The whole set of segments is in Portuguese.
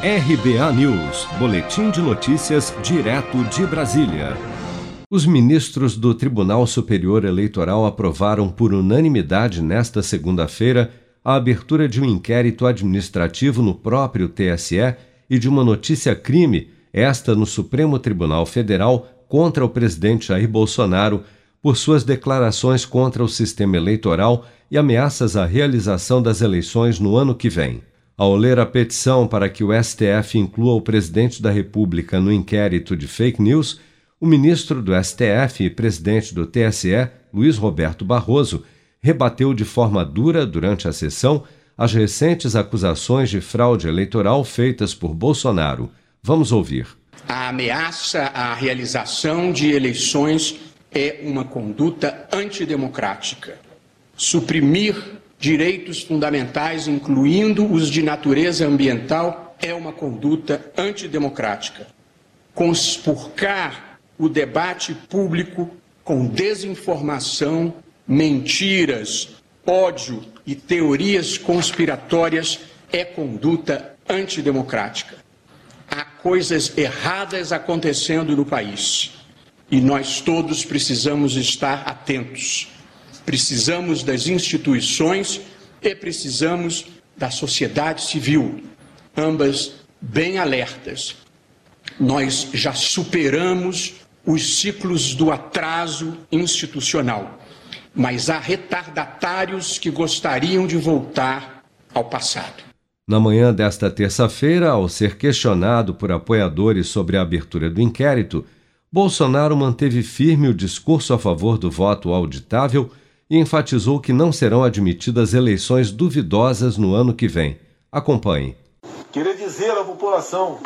RBA News, Boletim de Notícias, direto de Brasília. Os ministros do Tribunal Superior Eleitoral aprovaram por unanimidade nesta segunda-feira a abertura de um inquérito administrativo no próprio TSE e de uma notícia-crime, esta no Supremo Tribunal Federal, contra o presidente Jair Bolsonaro por suas declarações contra o sistema eleitoral e ameaças à realização das eleições no ano que vem. Ao ler a petição para que o STF inclua o presidente da República no inquérito de fake news, o ministro do STF e presidente do TSE, Luiz Roberto Barroso, rebateu de forma dura durante a sessão as recentes acusações de fraude eleitoral feitas por Bolsonaro. Vamos ouvir. A ameaça à realização de eleições é uma conduta antidemocrática. Suprimir direitos fundamentais, incluindo os de natureza ambiental, é uma conduta antidemocrática. Conspurcar o debate público com desinformação, mentiras, ódio e teorias conspiratórias é conduta antidemocrática. Há coisas erradas acontecendo no país e nós todos precisamos estar atentos. Precisamos das instituições e precisamos da sociedade civil, ambas bem alertas. Nós já superamos os ciclos do atraso institucional, mas há retardatários que gostariam de voltar ao passado. Na manhã desta terça-feira, ao ser questionado por apoiadores sobre a abertura do inquérito, Bolsonaro manteve firme o discurso a favor do voto auditável e enfatizou que não serão admitidas eleições duvidosas no ano que vem. Acompanhe. Queria dizer à população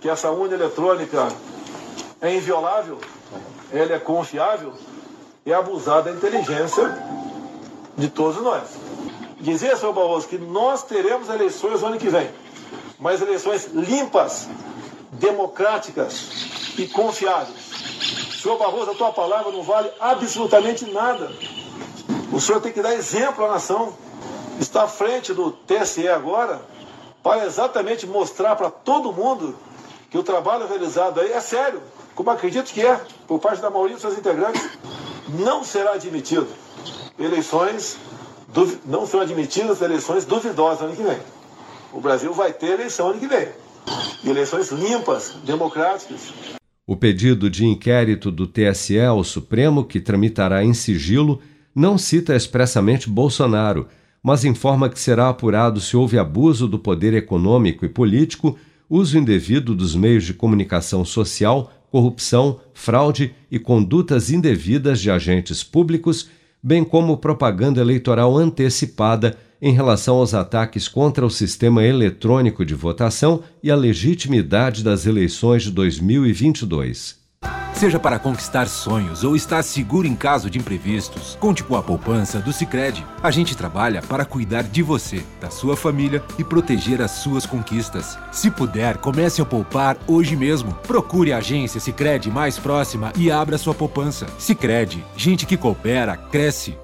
que essa urna eletrônica é inviolável, ela é confiável e é abusar da inteligência de todos nós. Dizer, senhor Barroso, que nós teremos eleições no ano que vem, mas eleições limpas, democráticas e confiáveis. Senhor Barroso, a tua palavra não vale absolutamente nada. O senhor tem que dar exemplo à nação. Está à frente do TSE agora para exatamente mostrar para todo mundo que o trabalho realizado aí é sério, como acredito que é, por parte da maioria dos seus integrantes. Não será admitido eleições, não serão admitidas eleições duvidosas ano que vem. O Brasil vai ter eleição ano que vem. Eleições limpas, democráticas. O pedido de inquérito do TSE ao Supremo, que tramitará em sigilo, não cita expressamente Bolsonaro, mas informa que será apurado se houve abuso do poder econômico e político, uso indevido dos meios de comunicação social, corrupção, fraude e condutas indevidas de agentes públicos, bem como propaganda eleitoral antecipada em relação aos ataques contra o sistema eletrônico de votação e a legitimidade das eleições de 2022. Seja para conquistar sonhos ou estar seguro em caso de imprevistos, conte com a poupança do Sicredi. A gente trabalha para cuidar de você, da sua família e proteger as suas conquistas. Se puder, comece a poupar hoje mesmo. Procure a agência Sicredi mais próxima e abra sua poupança. Sicredi, gente que coopera cresce